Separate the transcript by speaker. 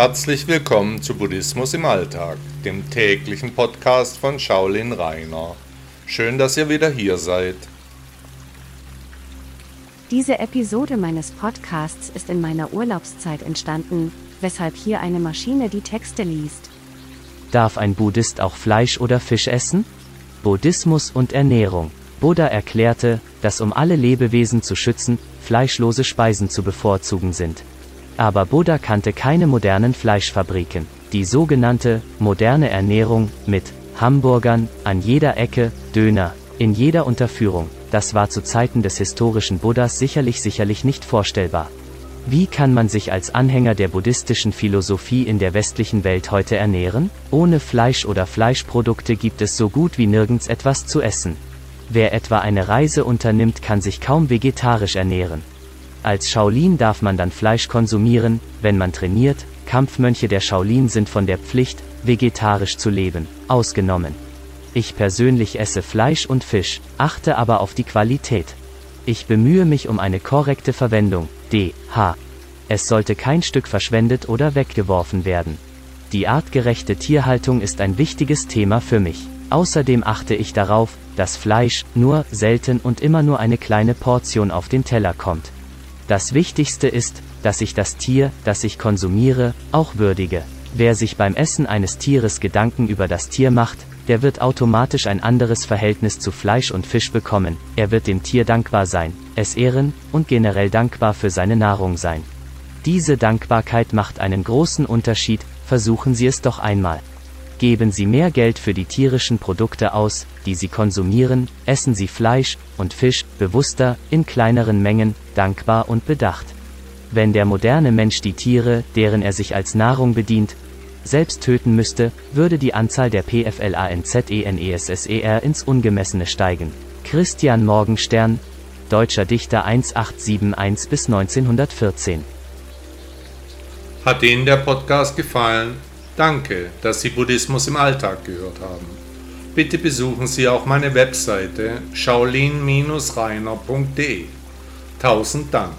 Speaker 1: Herzlich willkommen zu Buddhismus im Alltag, dem täglichen Podcast von Shaolin Rainer. Schön, dass ihr wieder hier seid.
Speaker 2: Diese Episode meines Podcasts ist in meiner Urlaubszeit entstanden, weshalb hier eine Maschine die Texte liest.
Speaker 3: Darf ein Buddhist auch Fleisch oder Fisch essen? Buddhismus und Ernährung. Buddha erklärte, dass um alle Lebewesen zu schützen, fleischlose Speisen zu bevorzugen sind. Aber Buddha kannte keine modernen Fleischfabriken. Die sogenannte moderne Ernährung mit Hamburgern an jeder Ecke, Döner, in jeder Unterführung, das war zu Zeiten des historischen Buddhas sicherlich sicherlich nicht vorstellbar. Wie kann man sich als Anhänger der buddhistischen Philosophie in der westlichen Welt heute ernähren? Ohne Fleisch oder Fleischprodukte gibt es so gut wie nirgends etwas zu essen. Wer etwa eine Reise unternimmt, kann sich kaum vegetarisch ernähren. Als Shaolin darf man dann Fleisch konsumieren, wenn man trainiert, Kampfmönche der Shaolin sind von der Pflicht, vegetarisch zu leben, ausgenommen. Ich persönlich esse Fleisch und Fisch, achte aber auf die Qualität. Ich bemühe mich um eine korrekte Verwendung, DH. Es sollte kein Stück verschwendet oder weggeworfen werden. Die artgerechte Tierhaltung ist ein wichtiges Thema für mich. Außerdem achte ich darauf, dass Fleisch nur selten und immer nur eine kleine Portion auf den Teller kommt. Das Wichtigste ist, dass ich das Tier, das ich konsumiere, auch würdige. Wer sich beim Essen eines Tieres Gedanken über das Tier macht, der wird automatisch ein anderes Verhältnis zu Fleisch und Fisch bekommen, er wird dem Tier dankbar sein, es ehren und generell dankbar für seine Nahrung sein. Diese Dankbarkeit macht einen großen Unterschied, versuchen Sie es doch einmal. Geben Sie mehr Geld für die tierischen Produkte aus, die Sie konsumieren, essen Sie Fleisch und Fisch bewusster, in kleineren Mengen, dankbar und bedacht. Wenn der moderne Mensch die Tiere, deren er sich als Nahrung bedient, selbst töten müsste, würde die Anzahl der PFLANZENESSER ins Ungemessene steigen. Christian Morgenstern, deutscher Dichter 1871 bis 1914.
Speaker 1: Hat Ihnen der Podcast gefallen? Danke, dass Sie Buddhismus im Alltag gehört haben. Bitte besuchen Sie auch meine Webseite shaolin-reiner.de. Tausend Dank.